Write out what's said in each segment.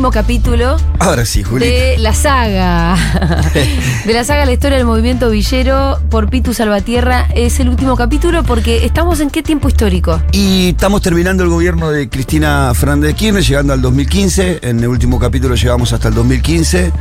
Último capítulo Ahora sí, Juli. de la saga. de la saga La historia del movimiento villero por Pitu Salvatierra. Es el último capítulo porque estamos en qué tiempo histórico. Y estamos terminando el gobierno de Cristina Fernández de Kirchner, llegando al 2015. En el último capítulo llegamos hasta el 2015.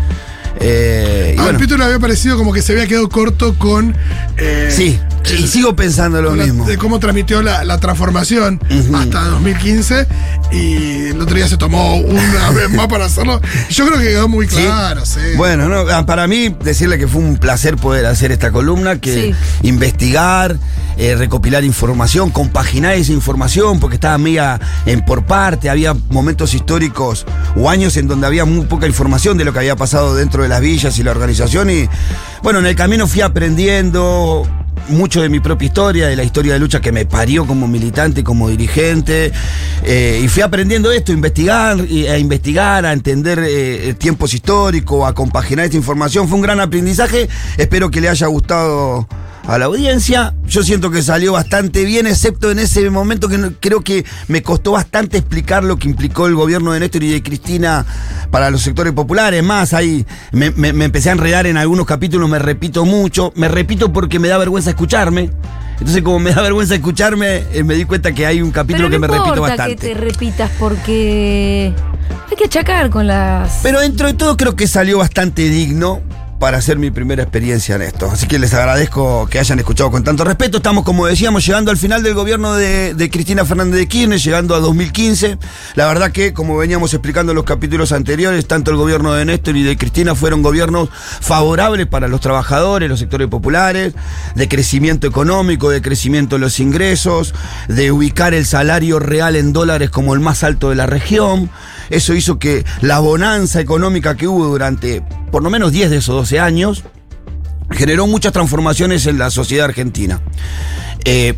Eh, y Al bueno, Pito le había parecido como que se había quedado corto con. eh, sí, y sigo pensando lo la- mismo. de cómo transmitió la, la transformación hasta 2015 y el otro día se tomó una vez más para hacerlo. Yo creo que quedó muy claro, sí. Bueno, no, ah, para mí decirle que fue un placer poder hacer esta columna, que Sí. investigar, eh, recopilar información, compaginar esa información, porque estaba media en por parte, había momentos históricos o años en donde había muy poca información de lo que había pasado dentro de las villas y la organización y bueno, en el camino fui aprendiendo mucho de mi propia historia, de la historia de lucha que me parió como militante, como dirigente, eh, y fui aprendiendo esto, investigar, a investigar, a entender eh, tiempos históricos, a compaginar esta información. Fue un gran aprendizaje, espero que le haya gustado a la audiencia. Yo siento que salió bastante bien, excepto en ese momento que no- creo que me costó bastante explicar lo que implicó el gobierno de Néstor y de Cristina para los sectores populares. Más, ahí me, me- me empecé a enredar en algunos capítulos, me repito mucho. Me repito porque me da vergüenza escucharme. Entonces, como me da vergüenza escucharme, eh, me di cuenta que hay un capítulo Pero no que me repito bastante. que te repitas porque hay que achacar con las. Pero dentro de todo creo que salió bastante digno para hacer mi primera experiencia en esto. Así que les agradezco que hayan escuchado con tanto respeto. Estamos, como decíamos, llegando al final del gobierno de, Cristina Fernández de Kirchner, llegando a 2015. La verdad que, como veníamos explicando en los capítulos anteriores, tanto el gobierno de Néstor y de Cristina fueron gobiernos favorables para los trabajadores, los sectores populares, de crecimiento económico, de crecimiento de los ingresos, de ubicar el salario real en dólares como el más alto de la región. Eso hizo que la bonanza económica que hubo durante por lo menos 10 de esos 12 años generó muchas transformaciones en la sociedad argentina. Eh,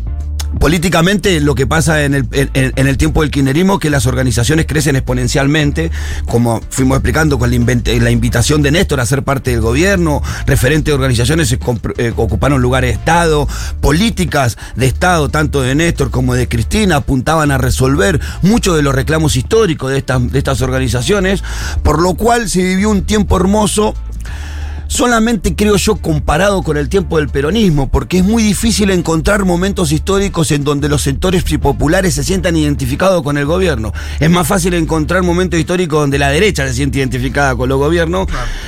políticamente lo que pasa en el, en, el tiempo del kirchnerismo que las organizaciones crecen exponencialmente, como fuimos explicando con la, invitación de Néstor a ser parte del gobierno, referentes de organizaciones eh, ocuparon lugares de Estado, políticas de Estado, tanto de Néstor como de Cristina, apuntaban a resolver muchos de los reclamos históricos de de estas organizaciones, por lo cual se vivió un tiempo hermoso solamente creo yo comparado con el tiempo del peronismo, porque es muy difícil encontrar momentos históricos en donde los sectores populares se sientan identificados con el gobierno. Es más fácil encontrar momentos históricos donde la derecha se siente identificada con los gobiernos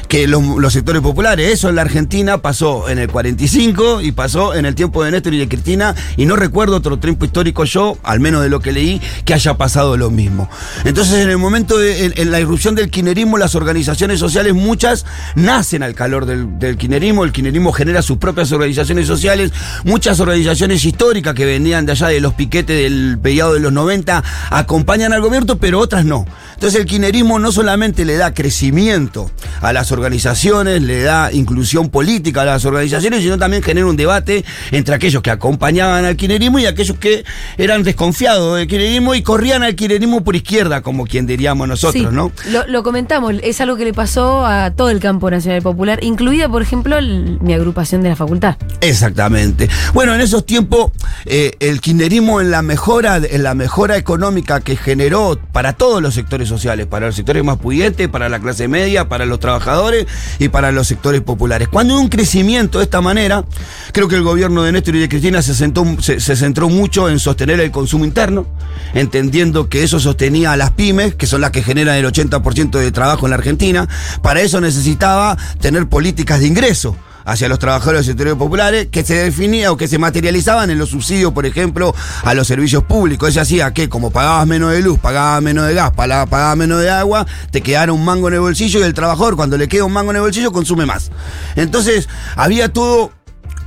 que los, los sectores populares. Eso en la Argentina pasó en el 45 y pasó en el tiempo de Néstor y de Cristina, y no recuerdo otro tiempo histórico yo, al menos de lo que leí, que haya pasado lo mismo. Entonces, en el momento de en, en la irrupción del kirchnerismo, las organizaciones sociales, muchas nacen al calor del, del kirchnerismo, el kirchnerismo genera sus propias organizaciones sociales, muchas organizaciones históricas que venían de allá de los piquetes del pediado de los 90 acompañan al gobierno, pero otras no. Entonces el kirchnerismo no solamente le da crecimiento a las organizaciones, le da inclusión política a las organizaciones, sino también genera un debate entre aquellos que acompañaban al kirchnerismo y aquellos que eran desconfiados del kirchnerismo y corrían al kirchnerismo por izquierda, como quien diríamos nosotros, Sí, ¿no? Lo, lo comentamos, es algo que le pasó a todo el campo nacional popular, incluida, por ejemplo, mi agrupación de la facultad. Exactamente. Bueno, en esos tiempos eh, el kirchnerismo en la mejora, en la mejora económica que generó para todos los sectores sociales, para los sectores más pudientes, para la clase media, para los trabajadores y para los sectores populares. Cuando un crecimiento de esta manera, creo que el gobierno de Néstor y de Cristina se, sentó, se, se centró mucho en sostener el consumo interno, entendiendo que eso sostenía a las pymes, que son las que generan el 80% de trabajo en la Argentina. Para eso necesitaba tener políticas de ingreso hacia los trabajadores del sector populares que se definía o que se materializaban en los subsidios, por ejemplo, a los servicios públicos. Eso hacía que como pagabas menos de luz, pagabas menos de gas, pagabas pagabas menos de agua, te quedara un mango en el bolsillo y el trabajador cuando le queda un mango en el bolsillo consume más. Entonces había todo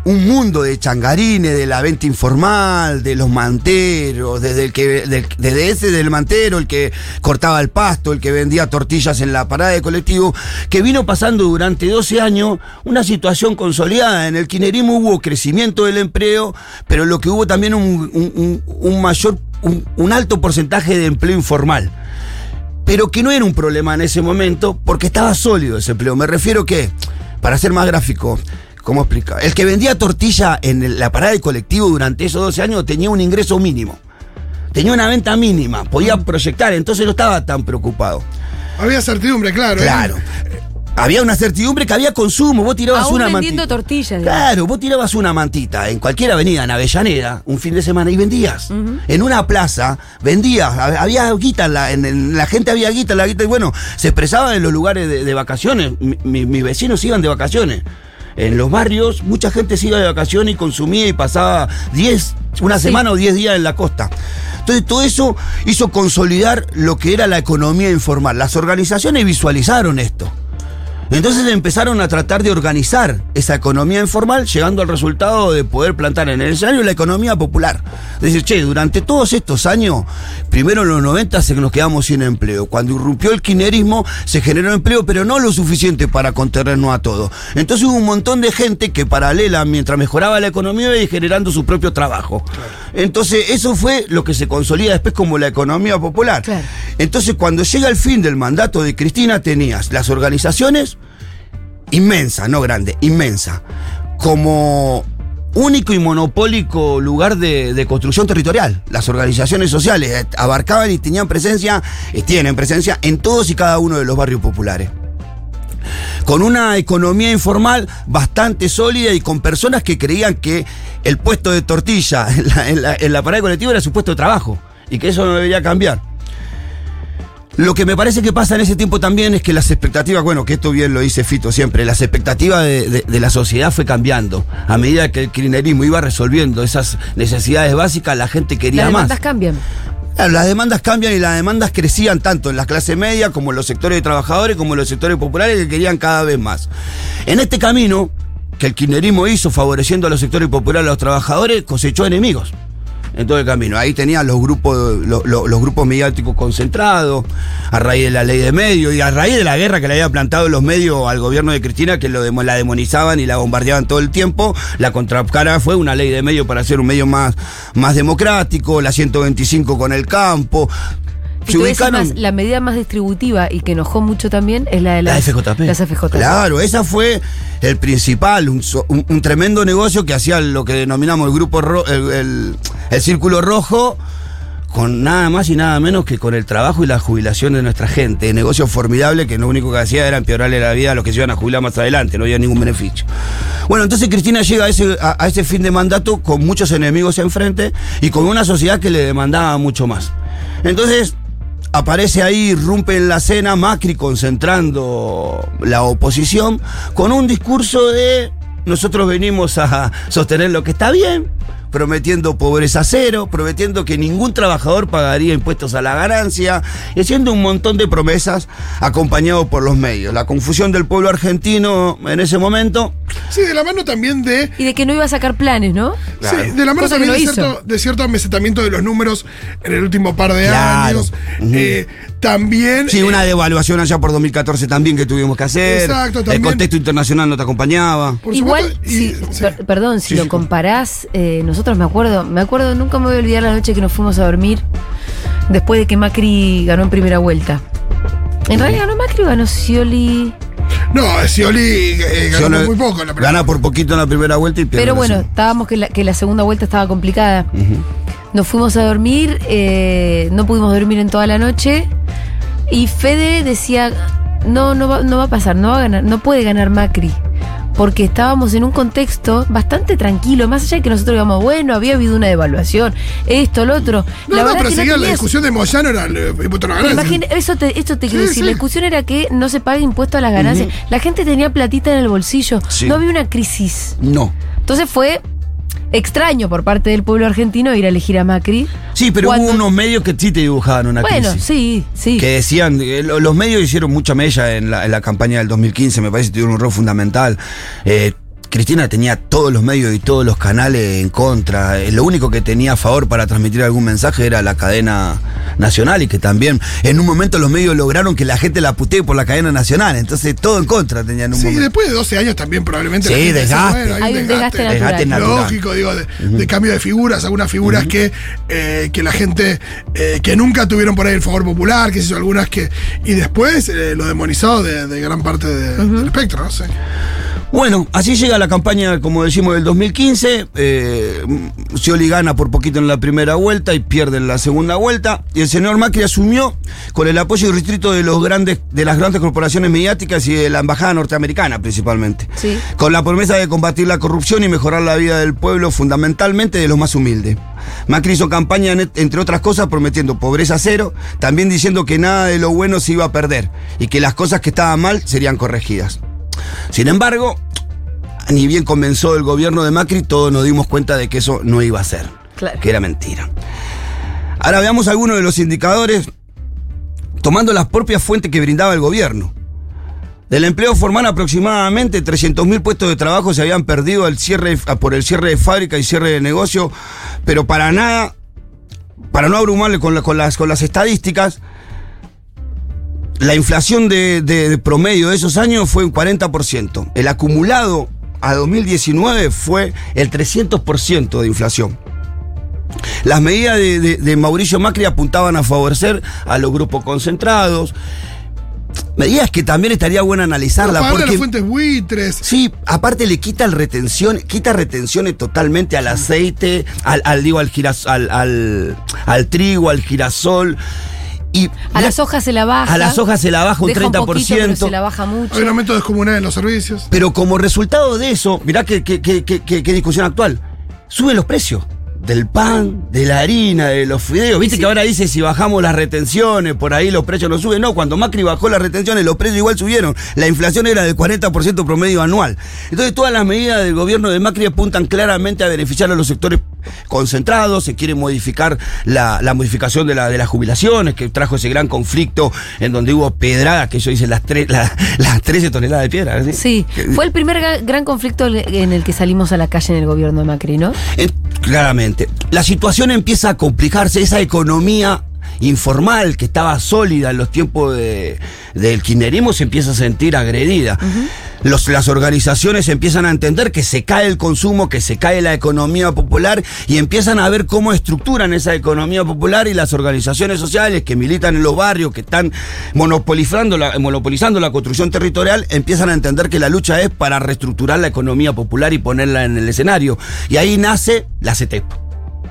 un mundo de changarines, de la venta informal, de los manteros, desde el que, desde ese del mantero, el que cortaba el pasto, el que vendía tortillas en la parada de colectivo, que vino pasando durante 12 años una situación consolidada. En el kinerismo hubo crecimiento del empleo, pero lo que hubo también un, un- mayor, un- un alto porcentaje de empleo informal pero que no era un problema en ese momento porque estaba sólido ese empleo. Me refiero que, para ser más gráfico, ¿cómo explicar? El que vendía tortilla en la parada del colectivo durante esos 12 años tenía un ingreso mínimo. Tenía una venta mínima, podía proyectar, entonces no estaba tan preocupado. Había certidumbre, claro. ¿eh? Claro. Había una certidumbre que había consumo, vos tirabas Aún una vendiendo mantita. tortillas. digamos. Claro, vos tirabas una mantita en cualquier avenida, en Avellaneda, un fin de semana y vendías. En una plaza, vendías. hab- Había guita, en la, en el- la gente había guita, la guita, y bueno, se expresaba en los lugares de, de vacaciones. Mi- mi- mis vecinos iban de vacaciones. En los barrios, mucha gente se iba de vacaciones y consumía y pasaba 10, una Sí. semana o 10 días en la costa. Entonces, todo eso hizo consolidar lo que era la economía informal. Las organizaciones visualizaron esto. Entonces empezaron a tratar de organizar esa economía informal, llegando al resultado de poder plantar en el escenario la economía popular. Es decir, che, durante todos estos años, primero en los 90 se nos quedamos sin empleo. Cuando irrumpió el kirchnerismo, se generó empleo, pero no lo suficiente para contenernos a todo. Entonces hubo un montón de gente que paralela, mientras mejoraba la economía, iba generando su propio trabajo. Entonces, eso fue lo que se consolida después como la economía popular. Claro. Entonces, cuando llega el fin del mandato de Cristina, tenías las organizaciones inmensa, no grande, inmensa, como único y monopólico lugar de, construcción territorial. Las organizaciones sociales eh, abarcaban y tenían presencia, y tienen presencia en todos y cada uno de los barrios populares. Con una economía informal bastante sólida y con personas que creían que el puesto de tortilla en la, en en la parada colectiva era su puesto de trabajo y que eso no debería cambiar. Lo que me parece que pasa en ese tiempo también es que las expectativas, bueno, que esto bien lo dice Fito siempre, las expectativas de, de- de la sociedad fue cambiando. A medida que el kirchnerismo iba resolviendo esas necesidades básicas, la gente quería Las más. demandas cambian. Las demandas cambian y las demandas crecían tanto en la clase media como en los sectores de trabajadores como en los sectores populares que querían cada vez más. En este camino que el kirchnerismo hizo favoreciendo a los sectores populares a los trabajadores, cosechó enemigos en todo el camino. Ahí tenían los grupos, lo- lo- los grupos mediáticos concentrados, a raíz de la ley de medios y a raíz de la guerra que le había plantado los medios al gobierno de Cristina, que lo la demonizaban y la bombardeaban todo el tiempo. La contracara fue una ley de medios para hacer un medio más, más democrático, la 125 con el campo. Y más, la medida más distributiva y que enojó mucho también es la de La las, FJP. Las FJP. Claro, esa fue el principal, un, un- un tremendo negocio que hacía lo que denominamos el grupo ro- el, el- el círculo rojo, con nada más y nada menos que con el trabajo y la jubilación de nuestra gente. Negocio formidable que lo único que hacía era empeorarle la vida a los que se iban a jubilar más adelante, no había ningún beneficio. Bueno, entonces Cristina llega a ese, a- a ese fin de mandato con muchos enemigos enfrente y con una sociedad que le demandaba mucho más. Entonces, aparece ahí, irrumpe en la cena Macri concentrando la oposición con un discurso de nosotros venimos a sostener lo que está bien, prometiendo pobreza cero, prometiendo que ningún trabajador pagaría impuestos a la ganancia, y haciendo un montón de promesas acompañado por los medios. La confusión del pueblo argentino en ese momento Sí, de la mano también de. Y de que no iba a sacar planes, ¿no? Claro. Sí, de la mano Cosa también de no cierto, de cierto amesetamiento de los números en el último par de Claro. años. Eh, también. Sí, eh, una devaluación allá por 2014 también que tuvimos que hacer. Exacto, El también. contexto internacional no te acompañaba. por Igual, supuesto, y- si- sí. per- perdón, si Sí, lo comparás, eh, nosotros me acuerdo, me acuerdo, nunca me voy a olvidar la noche que nos fuimos a dormir después de que Macri ganó en primera vuelta. En realidad ganó Macri o ganó Scioli. No, Scioli eh, ganó muy poco en la primera. Gana por poquito en la primera vuelta y pierde Pero en la bueno, segunda. estábamos que la, que la segunda vuelta estaba complicada. Nos fuimos a dormir, eh, no pudimos dormir en toda la noche. Y Fede decía, no, no va, no va a pasar, no va a ganar, no puede ganar Macri. Porque estábamos en un contexto bastante tranquilo, más allá de que nosotros digamos, bueno, había habido una devaluación, esto, lo otro. No, La no, verdad pero seguía la tenías- discusión de Moyano, era el impuesto a la ganancia. Imagina- eso te, esto te quiero Sí, decir. sí. La discusión era que no se pague impuesto a las ganancias. La gente tenía platita en el bolsillo. Sí. No había una crisis. No. Entonces fue extraño por parte del pueblo argentino ir a elegir a Macri. Sí, pero Cuando- hubo unos medios que sí te dibujaban una Bueno, crisis. sí, sí. Que decían, eh, lo- los medios hicieron mucha mella en la, en la campaña del 2015, me parece que tuvieron un rol fundamental. Eh, Cristina tenía todos los medios y todos los canales en contra. Eh, Lo único que tenía a favor para transmitir algún mensaje era la cadena nacional y que también en un momento los medios lograron que la gente la putee por la cadena nacional. Entonces todo en contra tenía en un Sí, momento. después de 12 años también probablemente. Sí, desgaste. bueno, Hay un desgaste natural. Desgaste natural. Lógico, digo, de, de cambio de figuras, algunas figuras que, eh, que la gente, eh, que nunca tuvieron por ahí el favor popular, que se hizo algunas que. Y después eh, lo demonizado de, de gran parte de- del espectro, no sé. Bueno, así llega la campaña, como decimos, del 2015. Eh, Scioli gana por poquito en la primera vuelta y pierde en la segunda vuelta. Y el señor Macri asumió con el apoyo restrito de, los grandes, de las grandes corporaciones mediáticas y de la embajada norteamericana principalmente. Sí. Con la promesa de combatir la corrupción y mejorar la vida del pueblo, fundamentalmente de los más humildes. Macri hizo campaña, en- entre otras cosas, prometiendo pobreza cero, también diciendo que nada de lo bueno se iba a perder y que las cosas que estaban mal serían corregidas. Sin embargo, ni bien comenzó el gobierno de Macri, todos nos dimos cuenta de que eso no iba a ser, Claro. que era mentira. Ahora veamos algunos de los indicadores tomando las propias fuentes que brindaba el gobierno. Del empleo formal aproximadamente 300.000 puestos de trabajo se habían perdido al cierre, por el cierre de fábrica y cierre de negocio, pero para nada, para no abrumarle con, la- con las, con las estadísticas, la inflación de, de- de promedio de esos años fue un 40%. El acumulado a 2019 fue el 300% de inflación. Las medidas de, Mauricio Macri apuntaban a favorecer a los grupos concentrados. Medidas que también estaría bueno analizarla a porque las fuentes buitres. Sí, aparte le quita el retención, quita retenciones totalmente al aceite, al, al digo al giras, al, al, al trigo, al girasol. Y A las hojas se la baja. A las hojas se la baja un Deja 30%. poquito, pero se la baja mucho. Hay un aumento descomunal en los servicios. Pero como resultado de eso, mirá qué, qué- qué- qué- qué- qué discusión actual. Suben los precios. Del pan, de la harina, de los fideos. Viste que ahora dice si bajamos las retenciones, por ahí los precios no suben. No, cuando Macri bajó las retenciones, los precios igual subieron. La inflación era del 40% promedio anual. Entonces todas las medidas del gobierno de Macri apuntan claramente a beneficiar a los sectores concentrados. Se quiere modificar la, la modificación de, la, de las jubilaciones, que trajo ese gran conflicto en donde hubo pedradas, que yo hice las, tres la- las 13 toneladas de piedra. Sí, fue el primer gran conflicto en el que salimos a la calle en el gobierno de Macri, ¿no? Eh, claramente. La situación empieza a complicarse, esa economía informal que estaba sólida en los tiempos de- del kirchnerismo se empieza a sentir agredida. Los- las organizaciones empiezan a entender que se cae el consumo, que se cae la economía popular y empiezan a ver cómo estructuran esa economía popular y las organizaciones sociales que militan en los barrios, que están monopolizando la, monopolizando la construcción territorial, empiezan a entender que la lucha es para reestructurar la economía popular y ponerla en el escenario. Y ahí nace la CETEP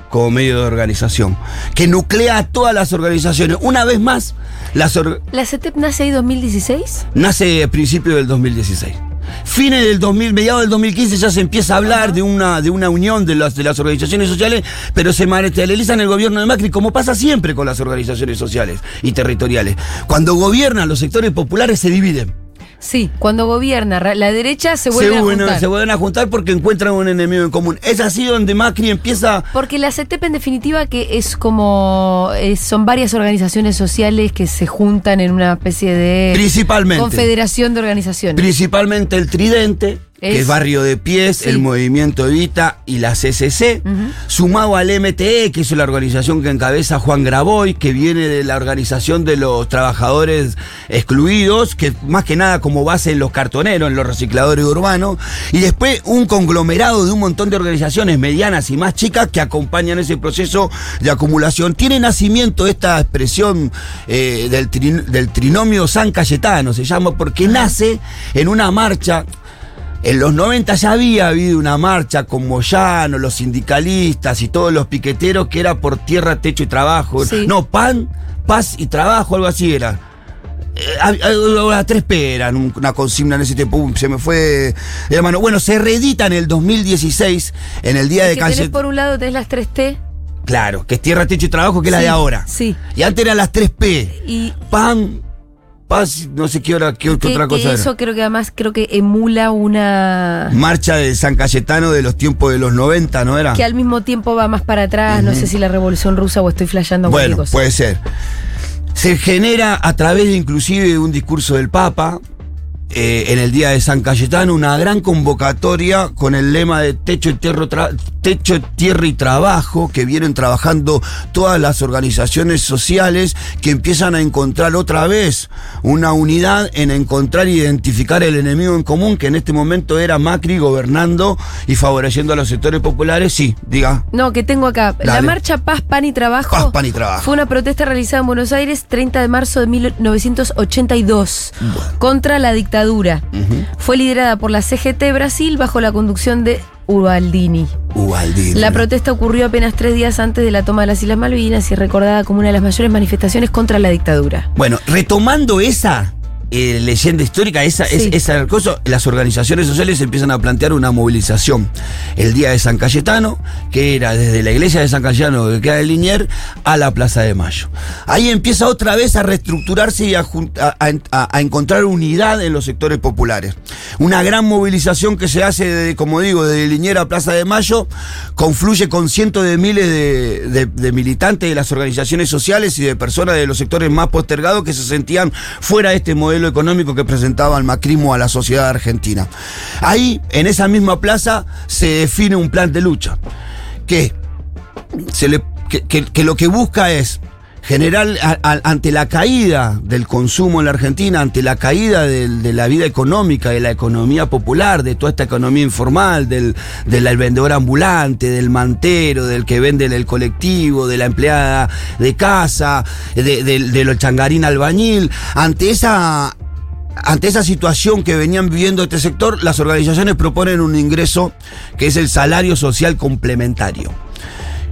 como medio de organización, que nuclea a todas las organizaciones. Una vez más, las or- ¿La CETEP nace ahí 2016? nace a principios del 2016. Fines del 2000, mediados del 2015 ya se empieza a hablar de una, de una unión de las, de las organizaciones sociales, pero se materializa en el gobierno de Macri, como pasa siempre con las organizaciones sociales y territoriales. Cuando gobiernan los sectores populares se dividen. Sí, cuando gobierna la derecha se Se, vuelve a juntar. se vuelven a juntar porque encuentran un enemigo en común. Es así donde Macri empieza Porque la CETEP en definitiva que es como eh, son varias organizaciones sociales que se juntan en una especie de principalmente. confederación de organizaciones. Principalmente el Tridente, que Es- Barrio de Pies, Sí. el Movimiento Evita y la CCC, sumado al MTE, que es la organización que encabeza Juan Graboy, que viene de la organización de los trabajadores excluidos, que más que nada como base en los cartoneros, en los recicladores urbanos, y después un conglomerado de un montón de organizaciones medianas y más chicas que acompañan ese proceso de acumulación. Tiene nacimiento esta expresión eh, del, del trinomio San Cayetano, se llama, porque nace en una marcha. En los 90 ya había habido una marcha con Moyano, los sindicalistas y todos los piqueteros que era por tierra, techo y trabajo. Sí. No, pan, paz y trabajo, algo así era. Eh, hab- hab- Las tres P eran un- una consigna en ese tiempo, se me fue de la mano. Bueno, se reedita en el 2016, en el día de Calle. por un lado tenés las 3T Claro, que es tierra, techo y trabajo, que es la de ahora. sí. Y antes eran las tres P. y Pan, paz, no sé qué hora, qué, que, otra que cosa era. eso creo que además creo que emula una Marcha de San Cayetano de los tiempos de los 90, ¿no era? que al mismo tiempo va más para atrás, no sé si la revolución rusa o estoy flasheando Bueno, cosa. puede ser. Se genera a través de inclusive un discurso del Papa, eh, en el día de San Cayetano una gran convocatoria con el lema de techo, tierra, techo, tierra y trabajo, que vienen trabajando todas las organizaciones sociales que empiezan a encontrar otra vez una unidad en encontrar e identificar el enemigo en común, que en este momento era Macri gobernando y favoreciendo a los sectores populares. Sí, diga. No, que tengo acá. La marcha Paz, Pan y Trabajo. Paz, Pan y Trabajo. Fue una protesta realizada en Buenos Aires 30 de marzo de 1982 contra la dictadura. Fue liderada por la CGT Brasil bajo la conducción de Ubaldini. Ubaldini. La protesta ocurrió apenas tres días antes de la toma de las Islas Malvinas y es recordada como una de las mayores manifestaciones contra la dictadura. Bueno, retomando esa eh, leyenda histórica, esa, es- Sí. esa cosa, las organizaciones sociales empiezan a plantear una movilización el día de San Cayetano, que era desde la iglesia de San Cayetano, que queda en Linier, a la Plaza de Mayo. Ahí empieza otra vez a reestructurarse y a, jun- a- a- a encontrar unidad en los sectores populares. Una gran movilización que se hace, de, como digo, de Linier a Plaza de Mayo, confluye con cientos de miles de, de- de militantes de las organizaciones sociales y de personas de los sectores más postergados que se sentían fuera de este modelo económico que presentaba el macrismo a la sociedad argentina. Ahí, en esa misma plaza, se define un plan de lucha que lo que busca es a- ante la caída del consumo en la Argentina, ante la caída de la vida económica, de la economía popular, de toda esta economía informal, del, del vendedor ambulante, del mantero, del que vende en el colectivo, de la empleada de casa, de, de los changarín albañil, ante esa ante esa situación que venían viviendo este sector, las organizaciones proponen un ingreso que es el salario social complementario.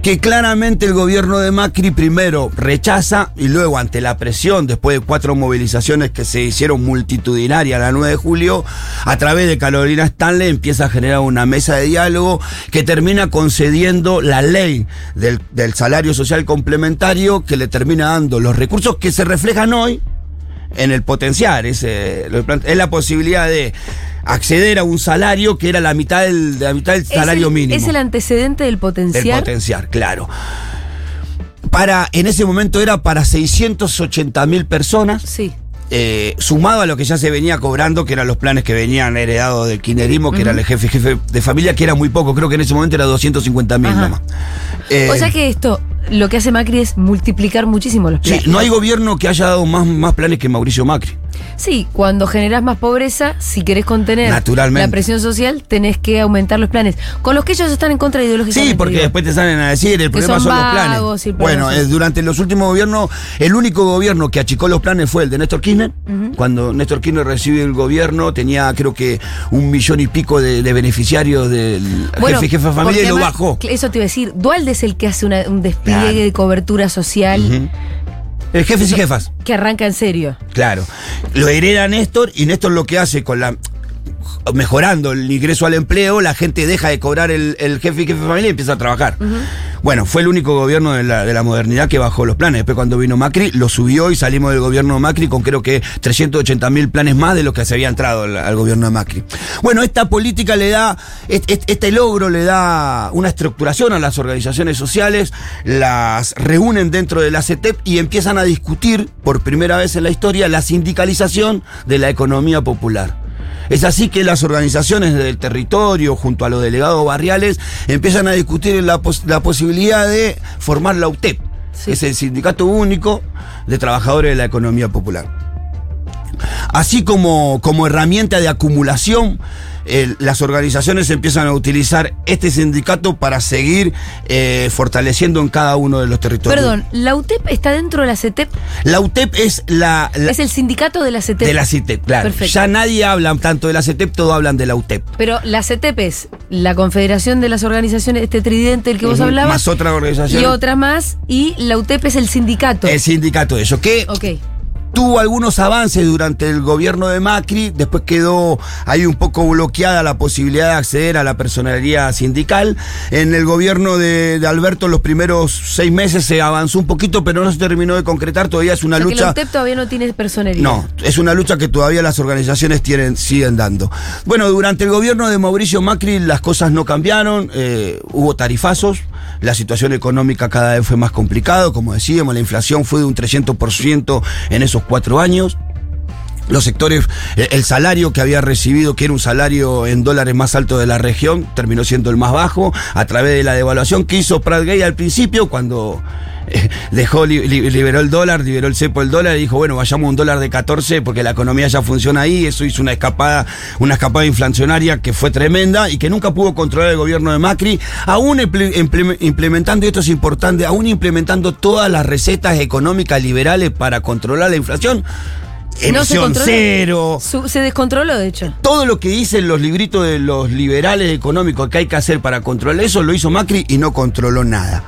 Que claramente el gobierno de Macri primero rechaza y luego ante la presión, después de cuatro movilizaciones que se hicieron multitudinarias la 9 de julio, a través de Carolina Stanley empieza a generar una mesa de diálogo que termina concediendo la ley del, del salario social complementario que le termina dando los recursos que se reflejan hoy en el potenciar, es, eh, es la posibilidad de acceder a un salario que era la mitad del, de la mitad del salario el, mínimo. Es el antecedente del del potencial. potenciar, claro. Para, en ese momento era para 680 mil personas, Sí. eh, sumado a lo que ya se venía cobrando, que eran los planes que venían heredados del kirchnerismo, que era el jefe jefe de familia, que era muy poco, creo que en ese momento era 250 mil nomás. Eh, o sea que esto, lo que hace Macri es multiplicar muchísimo los sí, planes. no hay gobierno que haya dado más, más planes que Mauricio Macri. Sí, cuando generás más pobreza, si querés contener Naturalmente. la presión social, tenés que aumentar los planes. Con los que ellos están en contra ideológicamente. Sí, porque digo. después te salen a decir, el problema son son, los planes. Bueno, durante los últimos gobiernos, el único gobierno que achicó los planes fue el de Néstor Kirchner. Cuando Néstor Kirchner recibe el gobierno, tenía creo que un millón y pico de, de beneficiarios del Bueno, jefe y jefe de familia y lo bajó. Eso te iba a decir. Dualde es el que hace una- un despliegue Claro. de cobertura social. El jefes y jefas. que arranca en serio. Claro. Lo hereda Néstor y Néstor lo que hace con la mejorando el ingreso al empleo, la gente deja de cobrar el, el jefe y jefe de familia y empieza a trabajar. Bueno, fue el único gobierno de la, de la modernidad que bajó los planes. Después cuando vino Macri, lo subió y salimos del gobierno de Macri con creo que 380 mil planes más de los que se había entrado al, al gobierno de Macri. Bueno, esta política le da, est- est- este logro le da una estructuración a las organizaciones sociales, las reúnen dentro de la CETEP y empiezan a discutir por primera vez en la historia la sindicalización de la economía popular. Es así que las organizaciones del territorio, junto a los delegados barriales, empiezan a discutir la, pos- la posibilidad de formar la UTEP, Sí. es el Sindicato Único de Trabajadores de la Economía Popular. Así como, como herramienta de acumulación, las organizaciones empiezan a utilizar este sindicato para seguir eh, fortaleciendo en cada uno de los territorios. Perdón, ¿la UTEP está dentro de la CETEP? La UTEP es la, la- Es el sindicato de la CETEP. de la CITEP, claro. Perfecto. Ya nadie habla tanto de la CITEP, todos hablan de la UTEP. Pero la CETEP es la Confederación de las Organizaciones, este tridente del que vos hablabas. Más otra organización. Y otra más. Y la UTEP es el sindicato. El sindicato ellos, que Ok. Tuvo algunos avances durante el gobierno de Macri, después quedó ahí un poco bloqueada la posibilidad de acceder a la personalidad sindical. En el gobierno de, de Alberto los primeros seis meses se avanzó un poquito, pero no se terminó de concretar, todavía es una O sea que lucha... UTEP todavía no tiene personería. No, es una lucha que todavía las organizaciones tienen, siguen dando. Bueno, durante el gobierno de Mauricio Macri las cosas no cambiaron, eh, hubo tarifazos, la situación económica cada vez fue más complicado, como decíamos, la inflación fue de un 300% en esos cuatro años. Los sectores, eh, el salario que había recibido, que era un salario en dólares más alto de la región, terminó siendo el más bajo a través de la devaluación que hizo Prat Gay al principio cuando eh, dejó, li- li- liberó el dólar, liberó el cepo el dólar y dijo, bueno, vayamos a un dólar de 14 porque la economía ya funciona ahí, eso hizo una escapada, una escapada inflacionaria que fue tremenda y que nunca pudo controlar el gobierno de Macri, aún imple- imple- implementando, y esto es importante, aún implementando todas las recetas económicas liberales para controlar la inflación. No se Emisión controló. cero, Su- se descontroló, de hecho. todo lo que dicen los libritos de los liberales económicos que hay que hacer para controlar eso, lo hizo Macri y no controló nada.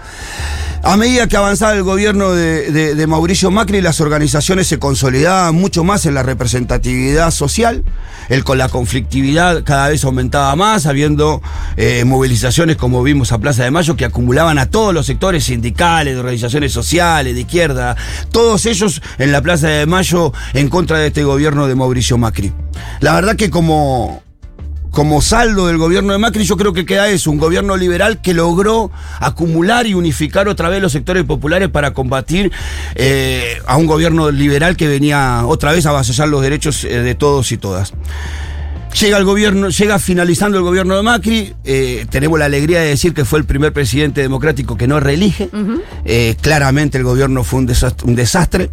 A medida que avanzaba el gobierno de, de- de Mauricio Macri, las organizaciones se consolidaban mucho más en la representatividad social, el, con la conflictividad cada vez aumentaba más, habiendo eh, movilizaciones como vimos a Plaza de Mayo que acumulaban a todos los sectores sindicales, de organizaciones sociales, de izquierda, todos ellos en la Plaza de Mayo en contra de este gobierno de Mauricio Macri. La verdad que como como saldo del gobierno de Macri, yo creo que queda eso, un gobierno liberal que logró acumular y unificar otra vez los sectores populares para combatir eh, a un gobierno liberal que venía otra vez a avasallar los derechos eh, de todos y todas. Llega el gobierno, llega finalizando el gobierno de Macri, eh, tenemos la alegría de decir que fue el primer presidente democrático que no reelige. Eh, claramente el gobierno fue un desastre, un desastre.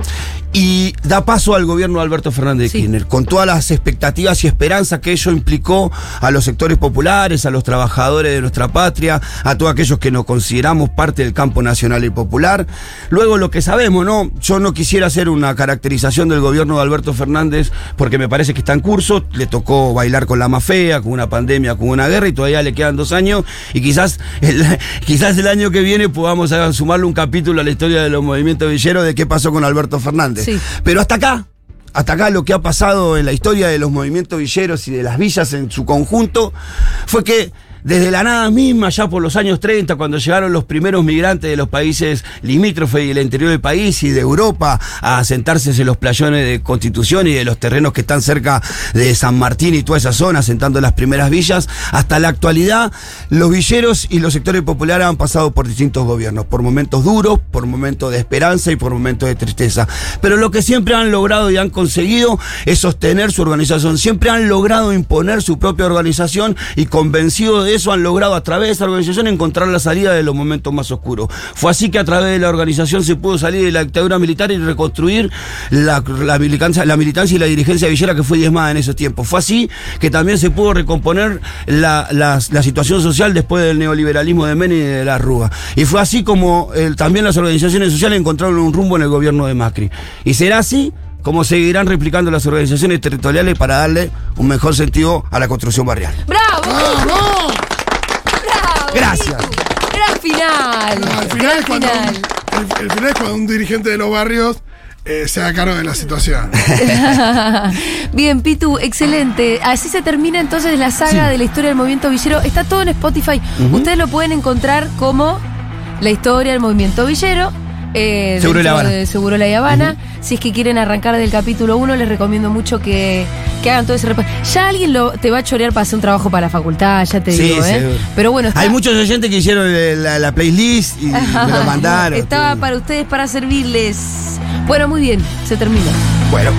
Y da paso al gobierno de Alberto Fernández de. Kirchner, con todas las expectativas y esperanzas que ello implicó a los sectores populares, a los trabajadores de nuestra patria, a todos aquellos que nos consideramos parte del campo nacional y popular. Luego lo que sabemos, ¿no? Yo no quisiera hacer una caracterización del gobierno de Alberto Fernández porque me parece que está en curso, le tocó bailar con la más fea, con una pandemia, con una guerra y todavía le quedan dos años y quizás el, quizás el año que viene podamos sumarle un capítulo a la historia de los movimientos villeros de qué pasó con Alberto Fernández. Sí. Pero hasta acá, hasta acá lo que ha pasado en la historia de los movimientos villeros y de las villas en su conjunto fue que desde la nada misma, ya por los años 30, cuando llegaron los primeros migrantes de los países limítrofes y del interior del país y de Europa a asentarse en los playones de Constitución y de los terrenos que están cerca de San Martín y toda esa zona, asentando las primeras villas, hasta la actualidad, los villeros y los sectores populares han pasado por distintos gobiernos, por momentos duros, por momentos de esperanza y por momentos de tristeza. Pero lo que siempre han logrado y han conseguido es sostener su organización, siempre han logrado imponer su propia organización y convencido de eso han logrado a través de esa organización encontrar la salida de los momentos más oscuros. Fue así que a través de la organización se pudo salir de la dictadura militar y reconstruir la, la militancia, la militancia y la dirigencia villera que fue diezmada en esos tiempos. Fue así que también se pudo recomponer la, la- la situación social después del neoliberalismo de Menem y de la Rúa. Y fue así como eh, también las organizaciones sociales encontraron un rumbo en el gobierno de Macri. Y será así como seguirán replicando las organizaciones territoriales para darle un mejor sentido a la construcción barrial. ¡Bravo! ¡Bravo! Gracias. Gran final. No, al final Gran es cuando, final. el, el final es cuando un dirigente de los barrios eh, se haga cargo de la situación. Bien, Pitu, excelente. Así se termina entonces la saga de la historia del movimiento villero. Está todo en Spotify. Ustedes lo pueden encontrar como la historia del movimiento villero. Eh, Seguro La Habana. de Seguro La Habana. Si es que quieren arrancar del capítulo 1, les recomiendo mucho que, que hagan todo ese repaso. Ya alguien lo, te va a chorear para hacer un trabajo para la facultad, ya te Sí, digo, ¿eh? seguro. Pero bueno, está- Hay muchos oyentes que hicieron eh, la, la playlist y me lo mandaron. Estaba para ustedes para servirles. Bueno, muy bien, se termina. Bueno.